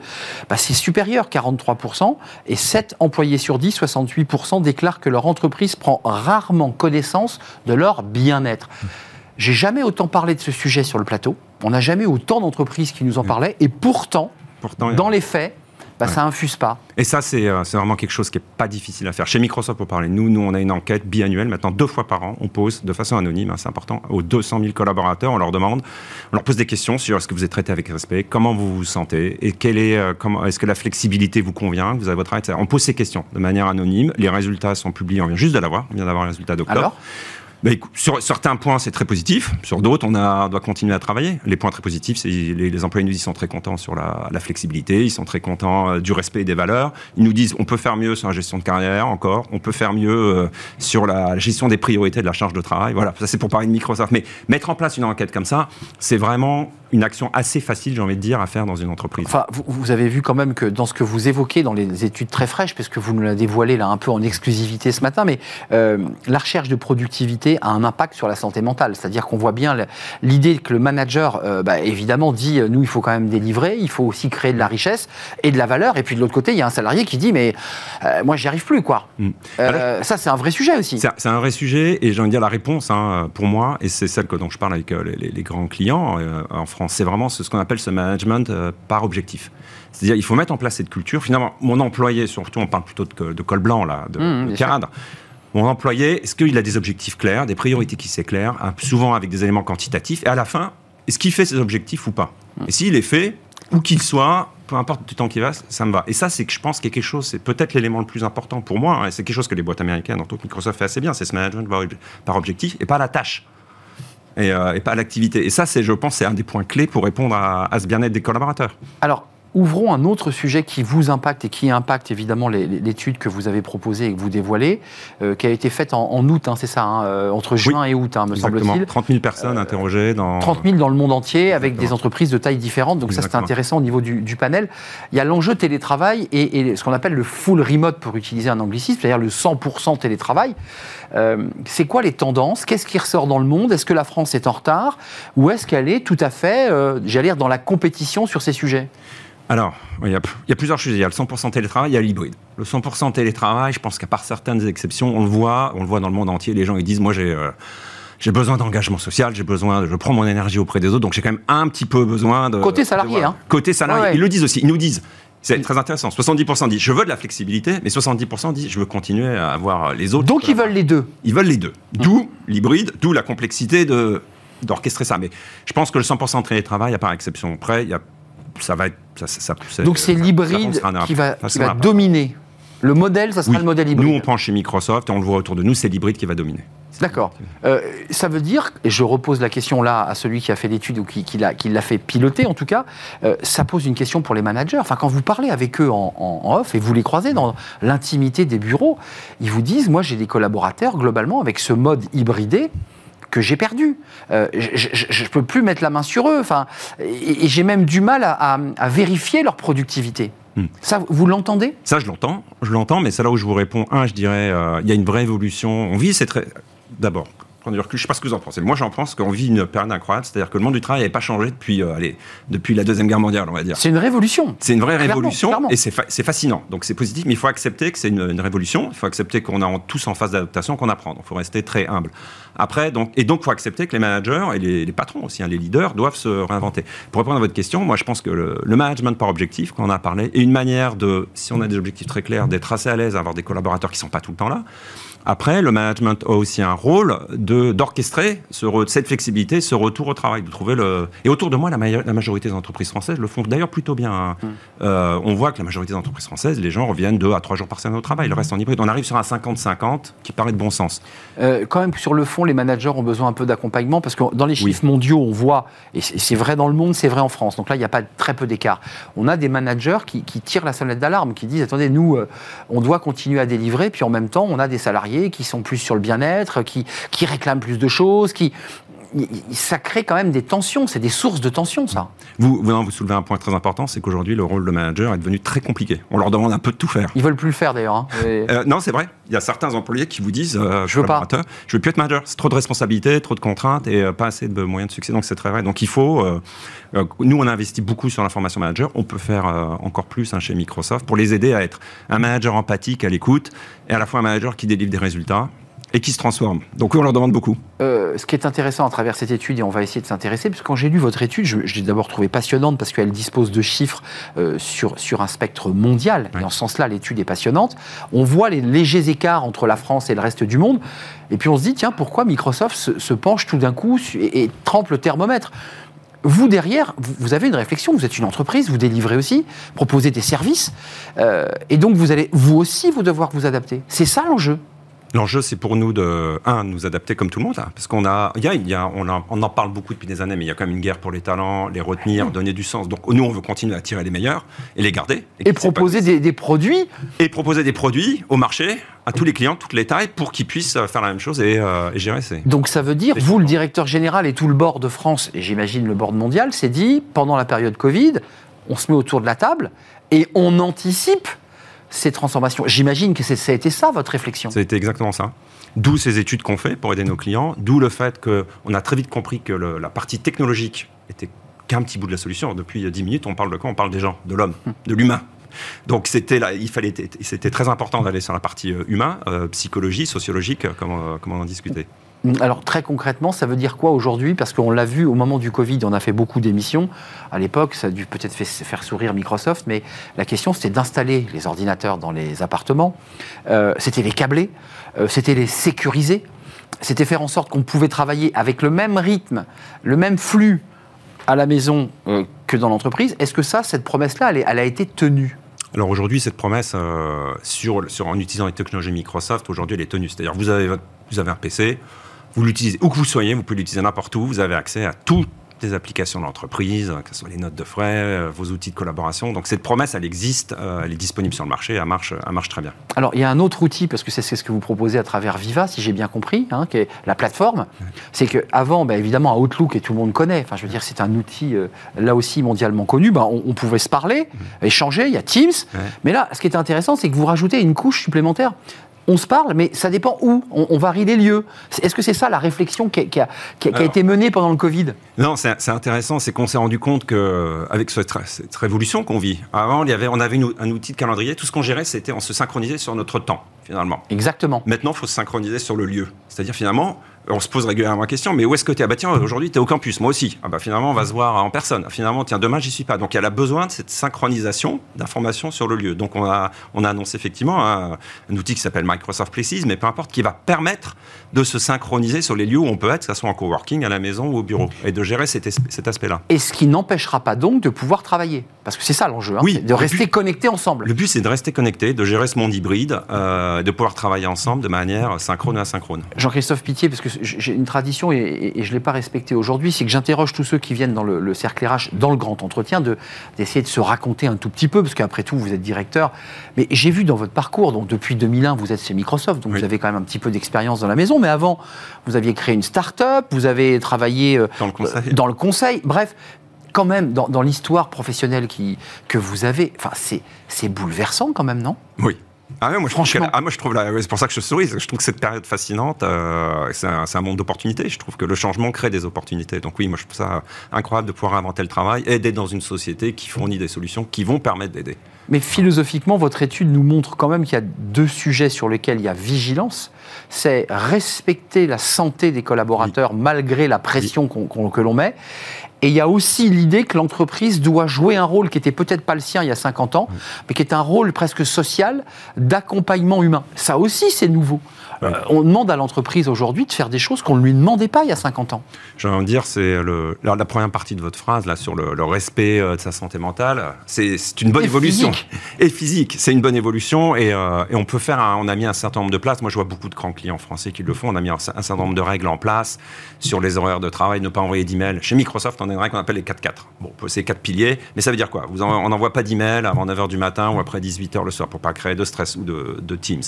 bah, c'est supérieur, 43%, et 7 employés sur 10, 68% déclarent que leur entreprise prend rarement connaissance de leur bien-être. J'ai jamais autant parlé de ce sujet sur le plateau, on n'a jamais autant d'entreprises qui nous en parlaient, et pourtant, pourtant dans les faits, bah, ça infuse pas. Et ça, euh, c'est vraiment quelque chose qui n'est pas difficile à faire. Chez Microsoft, pour parler, nous, nous, on a une enquête biannuelle, maintenant deux fois par an, on pose de façon anonyme, hein, c'est important, aux 200 000 collaborateurs, on leur demande, on leur pose des questions sur est-ce que vous êtes traité avec respect, comment vous vous sentez, et quelle est, euh, comment, est-ce que la flexibilité vous convient, vous avez votre travail, On pose ces questions de manière anonyme, les résultats sont publiés, on vient juste de l'avoir, on vient d'avoir les résultats d'octobre. Bah, sur certains points, c'est très positif. Sur d'autres, on, doit continuer à travailler. Les points très positifs, c'est les, employés nous disent sont très contents sur la, la flexibilité, ils sont très contents euh, du respect des valeurs. Ils nous disent on peut faire mieux sur la gestion de carrière encore, on peut faire mieux euh, sur la gestion des priorités de la charge de travail. Voilà, ça c'est pour parler de Microsoft. Mais mettre en place une enquête comme ça, c'est vraiment une action assez facile, j'ai envie de dire, à faire dans une entreprise. Enfin, vous, avez vu quand même que dans ce que vous évoquez, dans les études très fraîches, puisque vous nous l'avez dévoilé là un peu en exclusivité ce matin, mais euh, la recherche de productivité a un impact sur la santé mentale. C'est-à-dire qu'on voit bien l'idée que le manager, euh, bah, évidemment, dit euh, nous, il faut quand même délivrer, il faut aussi créer de la richesse et de la valeur. Et puis de l'autre côté, il y a un salarié qui dit mais moi, j'y arrive plus, quoi. Mm. ça, c'est un vrai sujet aussi. C'est un vrai sujet, et j'ai envie de dire la réponse hein, pour moi, et c'est celle que, dont je parle avec les, les grands clients en France c'est vraiment ce, qu'on appelle ce management euh, par objectif. C'est-à-dire, il faut mettre en place cette culture. Finalement, mon employé, surtout, on parle plutôt de, col blanc, là, de, mmh, cadre. Mon employé, est-ce qu'il a des objectifs clairs, des priorités qui s'éclairent, hein, souvent avec des éléments quantitatifs, et à la fin, est-ce qu'il fait ses objectifs ou pas? Mmh. Et s'il est fait, où qu'il soit, peu importe du temps qu'il va, ça me va. Et ça, c'est que je pense qu'il y a quelque chose, c'est peut-être l'élément le plus important pour moi, hein, et c'est quelque chose que les boîtes américaines, dont Microsoft fait assez bien, c'est ce management par objectif, et pas la tâche. Euh, et, pas l'activité. Et ça, c'est, je pense, c'est un des points clés pour répondre à, à ce bien-être des collaborateurs. Alors, Ouvrons un autre sujet qui vous impacte et qui impacte évidemment l'étude que vous avez proposée et que vous dévoilez, euh, qui a été faite en, août, hein, c'est ça, hein, euh, entre juin et août, hein, me semble-t-il. 30 000 personnes euh, interrogées dans... 30 000 dans le monde entier, avec des entreprises de taille différente, donc ça c'est intéressant au niveau du, du, panel. Il y a l'enjeu télétravail et, et, ce qu'on appelle le full remote, pour utiliser un anglicisme, c'est-à-dire le 100% télétravail. Euh, c'est quoi les tendances? Qu'est-ce qui ressort dans le monde? Est-ce que la France est en retard? Ou est-ce qu'elle est tout à fait, j'allais dire, dans la compétition sur ces sujets? Alors, il y, a, plusieurs choses. Il y a le 100% télétravail, il y a l'hybride. Le 100% télétravail, je pense qu'à part certaines exceptions, on le voit, on le voit dans le monde entier. Les gens ils disent, moi j'ai euh, j'ai besoin d'engagement social, j'ai besoin, je prends mon énergie auprès des autres, donc j'ai quand même un petit peu besoin de côté salarié. hein. Côté salarié, ils le disent aussi. Ils nous disent, C'est très intéressant. 70% disent je veux de la flexibilité, mais 70% disent je veux continuer à avoir les autres. Donc ils veulent les deux. Ils veulent les deux. D'où l'hybride, d'où la complexité de d'orchestrer ça. Mais je pense que le 100% télétravail, à part exception près, il y a, ça va être. Ça, ça, ça, Donc c'est l'hybride qui va, qui va dominer. Le modèle, ça sera Oui. le modèle hybride. Nous, on prend chez Microsoft et on le voit autour de nous, c'est l'hybride qui va dominer. D'accord. Euh, ça veut dire, et je repose la question là à celui qui a fait l'étude ou qui, qui l'a fait piloter en tout cas, euh, ça pose une question pour les managers. Enfin, quand vous parlez avec eux en, en- en off et vous les croisez dans l'intimité des bureaux, ils vous disent, moi j'ai des collaborateurs globalement avec ce mode hybridé que j'ai perdu. Euh, je ne peux plus mettre la main sur eux. Enfin, et, et j'ai même du mal à, à- à vérifier leur productivité. Hmm. Ça, vous l'entendez? Ça, je l'entends, je l'entends, mais c'est là où je vous réponds. Un, je dirais, euh, il y a une vraie évolution. On vit, c'est très. D'abord, prendre du recul, je sais pas ce que vous en pensez. Moi, j'en pense qu'on vit une période incroyable, c'est-à-dire que le monde du travail n'avait pas changé depuis, euh, allez, depuis la Deuxième Guerre mondiale, on va dire. C'est une révolution. C'est une vraie Clairement, révolution clairement. et c'est fa- c'est fascinant. Donc c'est positif, mais il faut accepter que c'est une, une révolution. Il faut accepter qu'on est tous en phase d'adaptation, qu'on apprend. Donc il faut rester très humble. Après, donc, et donc il faut accepter que les managers et les, les patrons aussi, hein, les leaders, doivent se réinventer. Pour répondre à votre question, moi je pense que le, le management par objectif, qu'on en a parlé, est une manière de, si on a des objectifs très clairs, d'être assez à l'aise, avoir des collaborateurs qui sont pas tout le temps là. Après, le management a aussi un rôle de d'orchestrer ce re- cette flexibilité, ce retour au travail, de trouver le. Et autour de moi, la, majorité des entreprises françaises le font d'ailleurs plutôt bien. hein. Euh, on voit que la majorité des entreprises françaises, les gens reviennent deux à trois jours par semaine au travail. Le reste en hybride. On arrive sur un 50-50 qui paraît de bon sens. Euh, quand même, sur le fond, les managers ont besoin un peu d'accompagnement parce que dans les chiffres mondiaux, on voit, et c'est vrai dans le monde, c'est vrai en France, donc là, il n'y a pas très peu d'écart. On a des managers qui, qui tirent la sonnette d'alarme, qui disent attendez, nous, euh, on doit continuer à délivrer, puis en même temps, on a des salariés qui sont plus sur le bien-être, qui, réclament plus de choses, qui. Ça crée quand même des tensions, c'est des sources de tensions, ça. Vous, vous, non, vous soulevez un point très important, c'est qu'aujourd'hui, le rôle de manager est devenu très compliqué. On leur demande un peu de tout faire. Ils veulent plus le faire d'ailleurs. hein. Et- Euh, non, c'est vrai. Il y a certains employés qui vous disent euh, Je veux pas. Je veux plus être manager. C'est trop de responsabilités, trop de contraintes et euh, pas assez de moyens de succès. Donc c'est très vrai. Donc il faut. euh, nous, on investit beaucoup sur la formation manager. On peut faire encore plus hein, chez Microsoft pour les aider à être un manager empathique, à l'écoute, et à la fois un manager qui délivre des résultats et qui se transforme. Donc oui, on leur demande beaucoup. Euh, ce qui est intéressant à travers cette étude, et on va essayer de s'intéresser, parce que quand j'ai lu votre étude, je, je l'ai d'abord trouvée passionnante parce qu'elle dispose de chiffres euh, sur, sur un spectre mondial, et en ce sens-là, l'étude est passionnante. On voit les légers écarts entre la France et le reste du monde, et puis on se dit, tiens, pourquoi Microsoft se, se penche tout d'un coup et, et trempe le thermomètre? Vous, derrière, vous, vous avez une réflexion, vous êtes une entreprise, vous délivrez aussi, proposez des services, euh, et donc vous allez, vous aussi, vous devoir vous adapter. C'est ça l'enjeu? L'enjeu, c'est pour nous de, un, nous adapter comme tout le monde, là, parce qu'on a, y a, y a- on, a- on en parle beaucoup depuis des années, mais il y a quand même une guerre pour les talents, les retenir, donner du sens. Donc nous, on veut continuer à attirer les meilleurs et les garder. Et proposer des, des produits et proposer des produits au marché à tous les clients, toutes les tailles, pour qu'ils puissent euh, faire la même chose et, euh, et gérer ces. Donc ça veut dire, vous, le directeur général et tout le board de France, et j'imagine le board mondial, s'est dit, pendant la période Covid, on se met autour de la table et on anticipe ces transformations. J'imagine que ça a été ça, votre réflexion. Été exactement ça. D'où ces études qu'on fait pour aider nos clients, d'où le fait qu'on a très vite compris que la partie technologique était qu'un petit bout de la solution. Depuis 10 minutes, on parle de quoi? On parle des gens, de l'homme, de l'humain. Donc c'était il fallait, c'était très important d'aller sur la partie euh, humain, euh, psychologie, sociologique, euh, comme, euh, comme on en discutait. Alors très concrètement, ça veut dire quoi aujourd'hui? Parce qu'on l'a vu au moment du Covid, on a fait beaucoup d'émissions. À l'époque, ça a dû peut-être faire sourire Microsoft, mais la question c'était d'installer les ordinateurs dans les appartements. Euh, c'était les câbler, euh, c'était les sécuriser, c'était faire en sorte qu'on pouvait travailler avec le même rythme, le même flux à la maison euh, que dans l'entreprise. Est-ce que ça, cette promesse-là, elle, a été tenue? Alors aujourd'hui, cette promesse, en utilisant les technologies Microsoft, aujourd'hui, elle est tenue. C'est-à-dire, vous vous avez un PC, vous l'utilisez où que vous soyez, vous pouvez l'utiliser n'importe où, vous avez accès à toutes les applications de l'entreprise, que ce soit les notes de frais, euh, vos outils de collaboration. Donc cette promesse, elle existe, euh, elle est disponible sur le marché, elle marche, elle marche très bien. Alors, il y a un autre outil, parce que c'est ce que vous proposez à travers Viva, si j'ai bien compris, hein, qui est la plateforme. C'est qu'avant, ben, évidemment, Outlook, et tout le monde connaît, enfin, je veux dire, c'est un outil, euh, là aussi, mondialement connu, ben, on, on pouvait se parler, échanger, il y a Teams. Ouais. Mais là, ce qui est intéressant, c'est que vous rajoutez une couche supplémentaire. On se parle, mais ça dépend où. On, on varie les lieux. Est-ce que c'est ça la réflexion qui a, qui a- qui a- qui a Alors- été menée pendant le Covid? Non, c'est intéressant, c'est qu'on s'est rendu compte que avec cette, cette révolution qu'on vit, avant, il y avait, on avait une- un outil de calendrier, tout ce qu'on gérait, c'était on se synchronisait sur notre temps. finalement. Exactement. Maintenant, il faut se synchroniser sur le lieu. C'est-à-dire, finalement, on se pose régulièrement la question, mais où est-ce que tu es Ah bah tiens, aujourd'hui, tu es au campus, moi aussi. Ah bah finalement, on va se voir en personne. Finalement, tiens, demain, j'y suis pas. Donc, elle a besoin de cette synchronisation d'informations sur le lieu. Donc, on a, on a annoncé effectivement un, un outil qui s'appelle Microsoft Places, mais peu importe, qui va permettre de se synchroniser sur les lieux où on peut être, que ce soit en coworking, à la maison ou au bureau, et de gérer cet, aspect-là. Et ce qui n'empêchera pas donc de pouvoir travailler. Parce que c'est ça l'enjeu, hein, Oui, de rester but- connectés ensemble. Le but, c'est de rester connecté, de gérer ce monde hybride, euh, de pouvoir travailler ensemble de manière synchrone et asynchrone. Jean-Christophe Pitié, parce que j'ai une tradition et, et- et je ne l'ai pas respectée aujourd'hui, c'est que j'interroge tous ceux qui viennent dans le, le cercle RH, dans le grand entretien, de- d'essayer de, se raconter un tout petit peu, parce qu'après tout, vous êtes directeur. Mais j'ai vu dans votre parcours, donc depuis 2001, vous êtes chez Microsoft, donc Oui. vous avez quand même un petit peu d'expérience dans la maison, mais avant, vous aviez créé une start-up, vous avez travaillé euh, Dans le conseil. euh, dans le conseil. Bref, quand même, dans, dans l'histoire professionnelle qui, que vous avez, enfin, c'est bouleversant quand même, non? Oui. Ah ouais, moi, je trouve Franchement. qu'elle- ah, moi, je trouve c'est pour ça que je souris. Je trouve que cette période fascinante, euh, c'est un, monde d'opportunités. Je trouve que le changement crée des opportunités. Donc oui, moi, je trouve ça incroyable de pouvoir inventer le travail d'être dans une société qui fournit des solutions qui vont permettre d'aider. Mais philosophiquement, votre étude nous montre quand même qu'il y a deux sujets sur lesquels il y a vigilance. C'est respecter la santé des collaborateurs malgré la pression qu'on- que l'on met. Et il y a aussi l'idée que l'entreprise doit jouer un rôle qui était peut-être pas le sien il y a 50 ans, mais qui est un rôle presque social d'accompagnement humain. Ça aussi, c'est nouveau. Ouais. Euh, on demande à l'entreprise aujourd'hui de faire des choses qu'on ne lui demandait pas il y a 50 ans. J'ai envie de dire, c'est le, la, la première partie de votre phrase là sur le, le respect euh, de sa santé mentale. C'est c'est une bonne Et évolution physique. et physique. C'est une bonne évolution et, euh, et on peut faire. un- on a mis un certain nombre de places. Moi, je vois beaucoup de grands clients français qui le font. On a mis un, un certain nombre de règles en place sur les horaires de travail, ne pas envoyer d'emails. Chez Microsoft, on a une règle qu'on appelle les 4-4. Bon, c'est quatre piliers, mais ça veut dire quoi? Vous en- On n'envoie pas d'emails avant 9h du matin ou après 18h le soir pour pas créer de stress ou de, de Teams.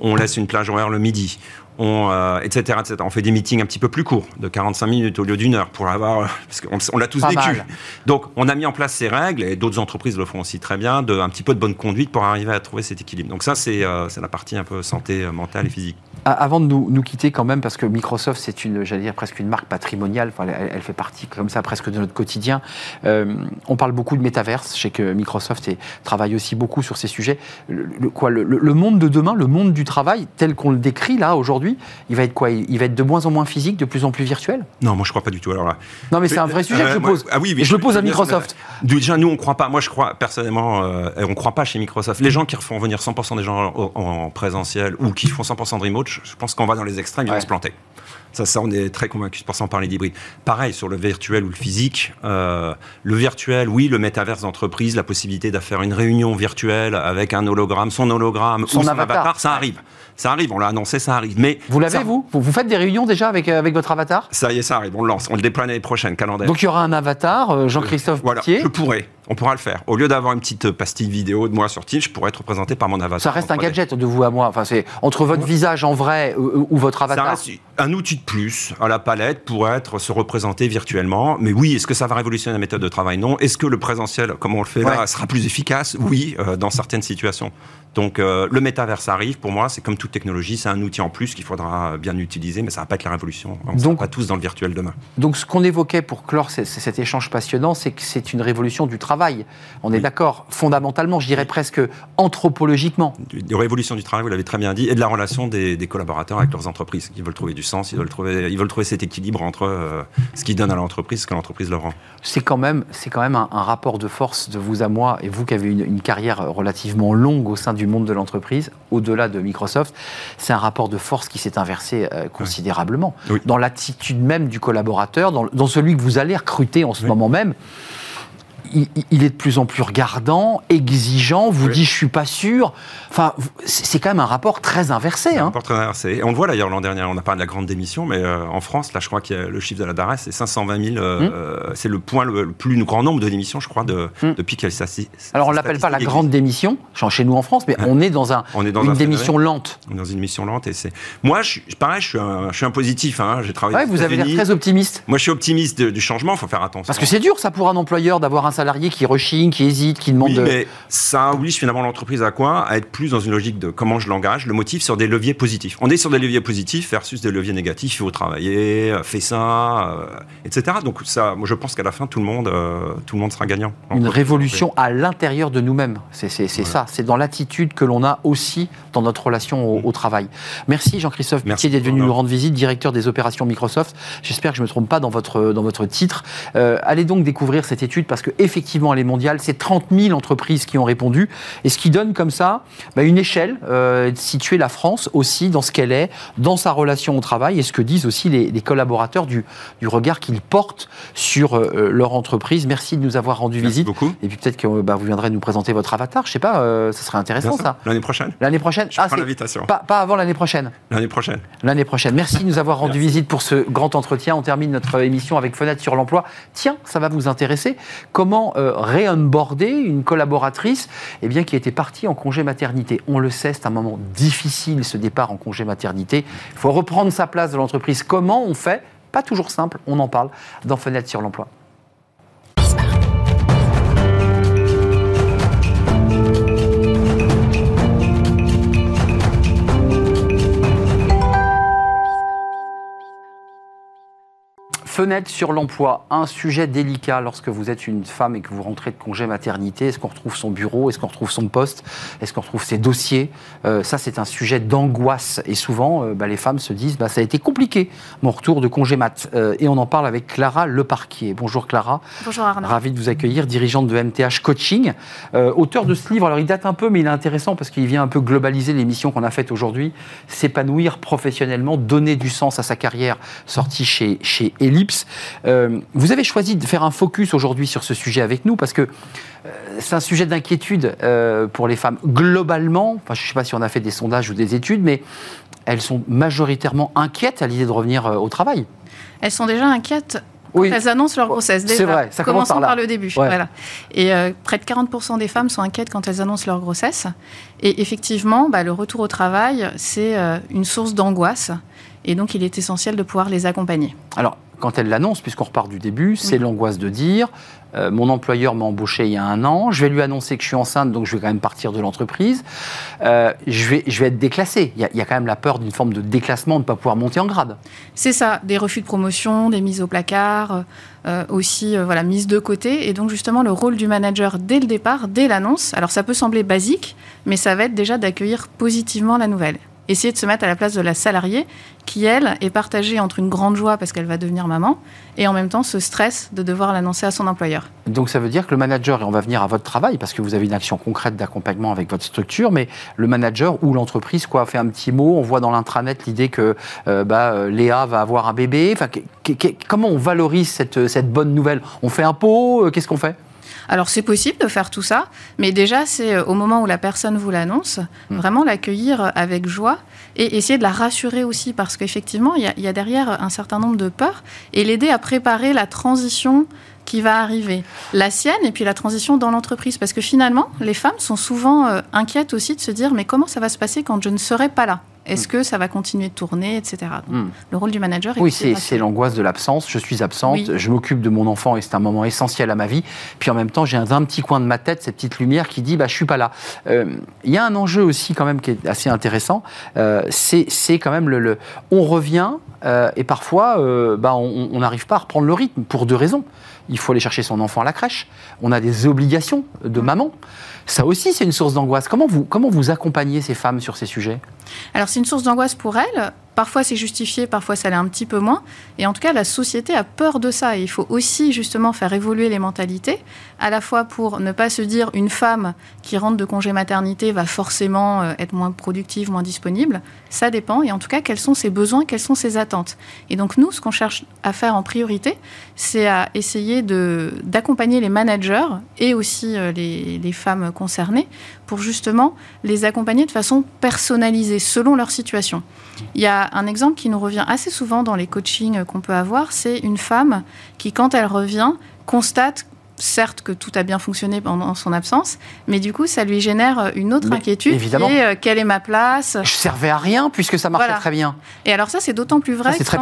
On laisse une plage horaire le midi. On, euh, etc., etc. On fait des meetings un petit peu plus courts, de 45 minutes au lieu d'une heure, pour avoir, parce qu'on on l'a tous Pas vécu. mal. Donc, on a mis en place ces règles, et d'autres entreprises le font aussi très bien, de, un petit peu de bonne conduite pour arriver à trouver cet équilibre. Donc ça, c'est euh, la partie un peu santé euh, mentale et physique. A- Avant de nous, nous quitter quand même, parce que Microsoft, c'est une, j'allais dire presque une marque patrimoniale, enfin, elle, elle fait partie comme ça presque de notre quotidien. Euh, on parle beaucoup de métaverse, je sais que Microsoft est- travaille aussi beaucoup sur ces sujets. Le, le- quoi, le, le monde de demain, le monde du travail, tel qu'on le décrit là aujourd'hui, il va être quoi? Il, va être de moins en moins physique, de plus en plus virtuel? Non, moi, je crois pas du tout. Alors là, Non mais c'est un vrai sujet que Euh, je moi- pose. ah oui, Et je le pose à Microsoft. Déjà, nous, on croit pas. Moi, je crois personnellement, euh, on croit pas chez Microsoft. Les gens qui refont venir 100% des gens en, en présentiel ou qui font 100% de remote, je je pense qu'on va dans les extrêmes, Ouais. vont se planter. Ça, ça, on est très convaincus. Pour ça on parlait d'hybride. Pareil, sur le virtuel ou le physique. euh, le virtuel, oui, le métaverse d'entreprise, la possibilité de faire une réunion virtuelle avec un hologramme, son hologramme Son ou son avatar. avatar, ça arrive. Ça arrive, on l'a annoncé, ça arrive. Mais Vous l'avez ça- vous, vous faites des réunions déjà avec, euh, avec votre avatar? Ça y est, ça arrive, on le lance. On le déploie l'année prochaine, calendaire. Donc il y aura un avatar, euh, Jean-Christophe Voilà, Potier. je pourrais. On pourra le faire. Au lieu d'avoir une petite pastille vidéo de moi sur Teams, je pourrais être représenté par mon avatar. Ça reste un 3D. gadget de vous à moi. Enfin, c'est entre votre visage en vrai euh, ou votre Ça avatar. reste un outil de plus à la palette pour être se représenter virtuellement. Mais oui, est-ce que ça va révolutionner la méthode de travail? Non. Est-ce que le présentiel, comme on le fait là, sera plus efficace? Oui, euh, dans certaines situations. Donc euh, le métaverse arrive. Pour moi, c'est comme toute technologie, c'est un outil en plus qu'il faudra bien utiliser, mais ça va pas être la révolution. On ne sera Donc- pas tous dans le virtuel demain. Donc ce qu'on évoquait pour clore c- c- cet échange passionnant, c'est que c'est une révolution du travail. On est Oui. d'accord, fondamentalement, je dirais presque anthropologiquement. de révolution du travail, vous l'avez très bien dit, et de la relation des, des collaborateurs avec leurs entreprises. Ils veulent trouver du sens, ils veulent trouver, ils veulent trouver cet équilibre entre euh, ce qu'ils donnent à l'entreprise et ce que l'entreprise leur rend. C'est quand même, c'est quand même un, un rapport de force de vous à moi, et vous qui avez une, une carrière relativement longue au sein du monde de l'entreprise, au-delà de Microsoft, c'est un rapport de force qui s'est inversé euh, considérablement. Oui. Dans l'attitude même du collaborateur, dans, dans celui que vous allez recruter en ce Oui. moment même, il, il est de plus en plus regardant, exigeant, vous Oui. dit je suis pas sûr. Enfin, c'est quand même un rapport très inversé. Un Hein. rapport très inversé. Et on le voit d'ailleurs l'an dernier, on n'a pas de la grande démission, mais euh, en France, là je crois que le chiffre de la DARES, c'est 520 000. euh, Hum. euh, c'est le point le, le plus grand nombre de démissions, je crois, de, Hum. depuis qu'elle s'assit. Alors on l'appelle pas la grande démission, chez nous en France, mais on est dans un, On est dans une un démission lente. On est dans une mission lente et c'est. Moi, je, pareil, je suis un, je suis un positif. Hein, J'ai travaillé. Ouais, vous avez l'air très optimiste. Moi, je suis optimiste du changement. Il faut faire attention. Parce que c'est dur, ça, pour un employeur, d'avoir un salarié qui rechigne, qui hésite, qui demande. Oui, mais ça oblige finalement l'entreprise à quoi? À être plus dans une logique de comment je l'engage, le motif sur des leviers positifs. On est sur des leviers positifs versus des leviers négatifs. Il faut travailler, euh, fais ça, euh, etc. Donc ça, moi je pense qu'à la fin tout le monde, euh, tout le monde sera gagnant. Une révolution à l'intérieur de nous-mêmes. C'est ça. C'est dans l'attitude que l'on a aussi dans notre relation au, travail. Merci Jean-Christophe Pitié d'être venu nous rendre visite, directeur des opérations Microsoft. J'espère que je ne me trompe pas dans votre, dans votre titre. allez donc découvrir cette étude parce qu'effectivement elle est mondiale. C'est 30 000 entreprises qui ont répondu et ce qui donne comme ça bah, une échelle, euh, situer la France aussi dans ce qu'elle est, dans sa relation au travail et ce que disent aussi les, collaborateurs du, du regard qu'ils portent sur euh, leur entreprise. Merci de nous avoir rendu Merci visite. Beaucoup. Et puis peut-être que bah, vous viendrez nous présenter votre avatar. Je sais pas, euh, ça serait intéressant ça. L'année prochaine. L'année prochaine. Je ah, l'invitation. Pas, pas, avant l'année prochaine. L'année prochaine. L'année prochaine. Merci de nous avoir rendu visite pour ce grand entretien. On termine notre émission avec Fenêtre sur l'emploi. Tiens, ça va vous intéresser. Comment euh, réonboarder une collaboratrice eh bien, qui était partie en congé maternité On le sait, c'est un moment difficile ce départ en congé maternité. Il faut reprendre sa place dans l'entreprise. Comment on fait? Pas toujours simple, on en parle dans Fenêtre sur l'emploi. Fenêtre sur l'emploi, un sujet délicat lorsque vous êtes une femme et que vous rentrez de congé maternité. Est-ce qu'on retrouve son bureau Est-ce qu'on retrouve son poste Est-ce qu'on retrouve ses dossiers euh, Ça, c'est un sujet d'angoisse. Et souvent, euh, bah, les femmes se disent bah, ça a été compliqué, mon retour de congé mat. Euh, et on en parle avec Clara Leparquier. Bonjour Clara. Bonjour Arnaud. Ravi de vous accueillir, dirigeante de MTH Coaching. auteur de ce livre, alors il date un peu, mais il est intéressant parce qu'il vient un peu globaliser l'émission qu'on a faite aujourd'hui. S'épanouir professionnellement, donner du sens à sa carrière, sorti chez, chez Euh, vous avez choisi de faire un focus aujourd'hui sur ce sujet avec nous parce que euh, c'est un sujet d'inquiétude euh, pour les femmes globalement. Enfin, je ne sais pas si on a fait des sondages ou des études, mais elles sont majoritairement inquiètes à l'idée de revenir au travail. Elles sont déjà inquiètes quand elles annoncent leur grossesse. C'est vrai, ça commence par, par, le début. Voilà. Et près de 40% des femmes sont inquiètes quand elles annoncent leur grossesse. Et effectivement, bah, le retour au travail, c'est une source d'angoisse. Et donc, il est essentiel de pouvoir les accompagner. Alors, quand elle l'annonce, puisqu'on repart du début, c'est l'angoisse de dire euh, mon employeur m'a embauché il y a un an, je vais lui annoncer que je suis enceinte, donc je vais quand même partir de l'entreprise. Euh, je, vais, je vais être déclassé. Il y, a, quand même la peur d'une forme de déclassement, de ne pas pouvoir monter en grade. C'est ça, des refus de promotion, des mises au placard, euh, aussi voilà, mises de côté. Et donc justement, le rôle du manager dès le départ, dès l'annonce, alors ça peut sembler basique, mais ça va être déjà d'accueillir positivement la nouvelle essayer de se mettre à la place de la salariée qui, elle, est partagée entre une grande joie parce qu'elle va devenir maman et en même temps ce stress de devoir l'annoncer à son employeur. Donc ça veut dire que le manager, et on va venir à votre travail parce que vous avez une action concrète d'accompagnement avec votre structure, mais le manager ou l'entreprise quoi, fait un petit mot, on voit dans l'intranet l'idée que euh, bah, euh, Léa va avoir un bébé. Enfin, comment on valorise cette, cette bonne nouvelle? On fait un pot euh, Qu'est-ce qu'on fait? Alors c'est possible de faire tout ça, mais déjà c'est euh, au moment où la personne vous l'annonce, hmm. vraiment l'accueillir avec joie et essayer de la rassurer aussi parce qu'effectivement il y, a derrière un certain nombre de peurs et l'aider à préparer la transition qui va arriver, la sienne et puis la transition dans l'entreprise. Parce que finalement, les femmes sont souvent euh, inquiètes aussi de se dire mais comment ça va se passer quand je ne serai pas là? Est-ce que ça va continuer de tourner, etc. Hmm. Le rôle du manager est Oui, c'est l'angoisse de l'absence. Je suis absente, je m'occupe de mon enfant et c'est un moment essentiel à ma vie. Puis en même temps, j'ai un, un, petit coin de ma tête, cette petite lumière qui dit bah, je suis pas là. Euh, il y a un enjeu aussi, quand même, qui est assez intéressant. Euh, c'est quand même le, On revient euh, et parfois, bah, on n'arrive pas à reprendre le rythme pour deux raisons. Il faut aller chercher son enfant à la crèche. On a des obligations de maman. Ça aussi, c'est une source d'angoisse. Comment vous, comment vous accompagnez ces femmes sur ces sujets? Alors, c'est une source d'angoisse pour elles Parfois c'est justifié, parfois ça l'est un petit peu moins. Et en tout cas, la société a peur de ça. Et il faut aussi justement faire évoluer les mentalités, à la fois pour ne pas se dire une femme qui rentre de congé maternité va forcément euh, être moins productive, moins disponible. Ça dépend. Et en tout cas, quels sont ses besoins, quelles sont ses attentes. Et donc nous, ce qu'on cherche à faire en priorité, c'est à essayer d'accompagner les managers et aussi euh, les, les femmes concernées pour justement les accompagner de façon personnalisée selon leur situation. Il y a un exemple qui nous revient assez souvent dans les coachings qu'on peut avoir, c'est une femme qui, quand elle revient, constate certes que tout a bien fonctionné pendant son absence, mais du coup, ça lui génère une autre inquiétude. Évidemment. Et, euh, quelle est ma place? Je servais à rien puisque ça marchait très bien. Et alors ça, c'est d'autant plus vrai. C'est très,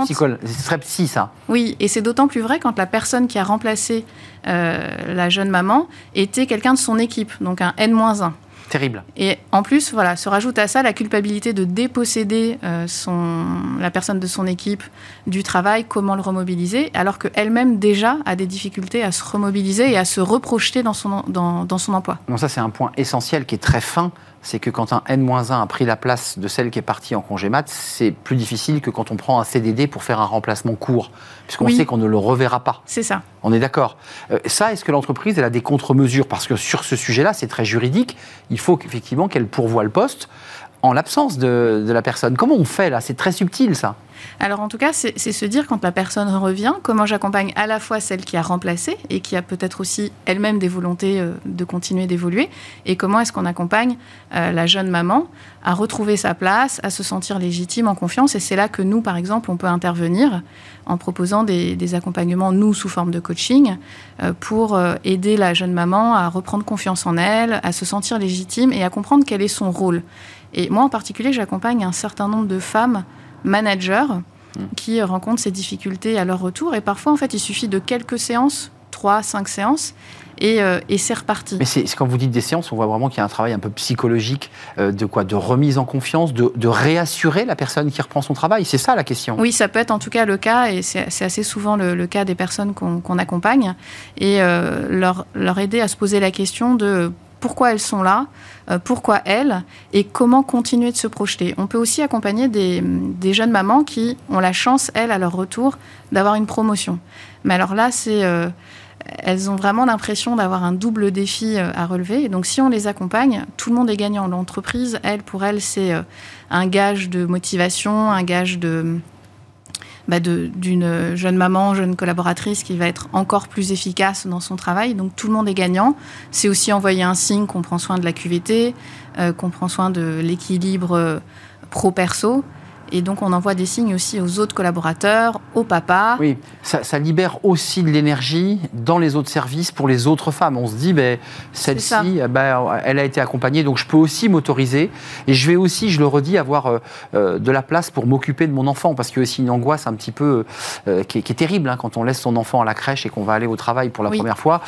très psy, ça. Oui, et c'est d'autant plus vrai quand la personne qui a remplacé la jeune maman, était quelqu'un de son équipe, donc un N-1. Terrible. Et en plus, voilà, se rajoute à ça la culpabilité de déposséder euh, son, la personne de son équipe du travail, comment le remobiliser, alors qu'elle-même déjà a des difficultés à se remobiliser et à se reprojeter dans son, dans, dans son emploi. Non, ça c'est un point essentiel qui est très fin c'est que quand un N-1 a pris la place de celle qui est partie en congé mat, c'est plus difficile que quand on prend un CDD pour faire un remplacement court, puisqu'on sait qu'on ne le reverra pas. C'est ça. On est d'accord. Euh, ça, est-ce que l'entreprise, elle a des contre-mesures? Parce que sur ce sujet-là, c'est très juridique. Il faut effectivement qu'elle pourvoie le poste en l'absence de, la personne. Comment on fait là? C'est très subtil, ça. Alors en tout cas, c'est se dire quand la personne revient, comment j'accompagne à la fois celle qui a remplacé et qui a peut-être aussi elle-même des volontés euh, de continuer d'évoluer, et comment est-ce qu'on accompagne euh, la jeune maman à retrouver sa place, à se sentir légitime, en confiance. Et c'est là que nous, par exemple, on peut intervenir en proposant des, accompagnements, nous, sous forme de coaching, euh, pour aider la jeune maman à reprendre confiance en elle, à se sentir légitime et à comprendre quel est son rôle. Et moi, en particulier, j'accompagne un certain nombre de femmes managers qui rencontrent ces difficultés à leur retour. Et parfois, en fait, il suffit de quelques séances, trois, cinq séances, et, euh, c'est reparti. Mais c'est, quand vous dites des séances, on voit vraiment qu'il y a un travail un peu psychologique euh, de quoi? De remise en confiance, de, réassurer la personne qui reprend son travail? C'est ça la question. Oui, ça peut être en tout cas le cas, et c'est, assez souvent le, cas des personnes qu'on, accompagne, et euh, leur, leur aider à se poser la question de pourquoi elles sont là, euh, pourquoi elles, et comment continuer de se projeter. On peut aussi accompagner des, jeunes mamans qui ont la chance, elles, à leur retour, d'avoir une promotion. Mais alors là, c'est... Euh, elles ont vraiment l'impression d'avoir un double défi euh, à relever. donc, si on les accompagne, tout le monde est gagnant. L'entreprise, elle, pour elle, c'est un gage de motivation, un gage de, bah, d'une jeune maman, jeune collaboratrice qui va être encore plus efficace dans son travail. Donc tout le monde est gagnant. C'est aussi envoyer un signe qu'on prend soin de la QVT, euh, qu'on prend soin de l'équilibre euh, pro-perso. Et donc, on envoie des signes aussi aux autres collaborateurs, au papa. Oui, ça, libère aussi de l'énergie dans les autres services pour les autres femmes. On se dit, ben, celle-ci, ben, elle a été accompagnée, donc je peux aussi m'autoriser. Et je vais aussi, je le redis, avoir euh, euh, de la place pour m'occuper de mon enfant. Parce qu'il y a aussi une angoisse un petit peu euh, qui, est, terrible hein, quand on laisse son enfant à la crèche et qu'on va aller au travail pour la première fois.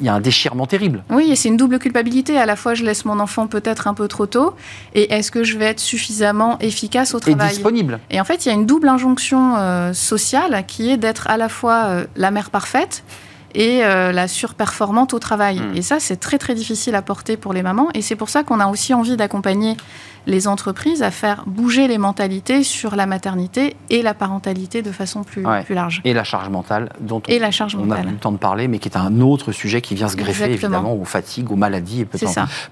Il y a un déchirement terrible. Oui, et c'est une double culpabilité. À la fois, je laisse mon enfant peut-être un peu trop tôt. Et est-ce que je vais être suffisamment efficace au travail? disponible. Et en fait, il y a une double injonction euh, sociale qui est d'être à la fois euh, la mère parfaite et euh, la surperformante au travail. Hmm. Et ça, c'est très très difficile à porter pour les mamans. Et c'est pour ça qu'on a aussi envie d'accompagner les entreprises à faire bouger les mentalités sur la maternité et la parentalité de façon plus, plus large. Et la charge mentale, dont on, la charge on a eu le temps de parler, mais qui est un autre sujet qui vient se greffer évidemment aux fatigues, aux maladies, et peut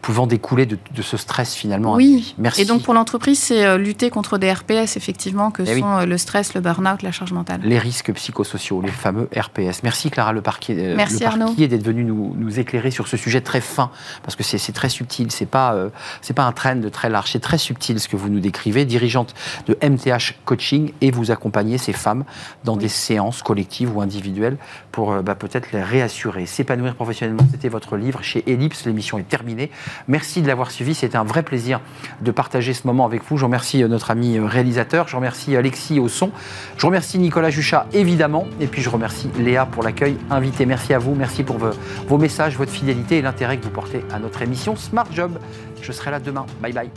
pouvant découler de, ce stress finalement. Oui, merci. Et donc pour l'entreprise, c'est euh, lutter contre des RPS effectivement que eh sont euh, le stress, le burn-out, la charge mentale. Les risques psychosociaux, les fameux RPS. Merci Clara Le Parquier, euh, merci Arnaud. d'être venu nous, nous, éclairer sur ce sujet très fin, parce que c'est très subtil, c'est pas, c'est pas un trend très large, c'est très subtil ce que vous nous décrivez, dirigeante de MTH Coaching, et vous accompagnez ces femmes dans des séances collectives ou individuelles pour euh, bah, peut-être les réassurer, s'épanouir professionnellement. C'était votre livre chez Ellipse, l'émission est terminée. Merci de l'avoir suivi, c'était un vrai plaisir de partager ce moment avec vous. Je remercie euh, notre ami euh, réalisateur, je remercie Alexis au son, je remercie Nicolas Juchat évidemment, et puis je remercie Léa pour l'accueil invité. Merci à vous, merci pour vos, vos messages, votre fidélité et l'intérêt que vous portez à notre émission Smart Job. Je serai là demain. Bye bye.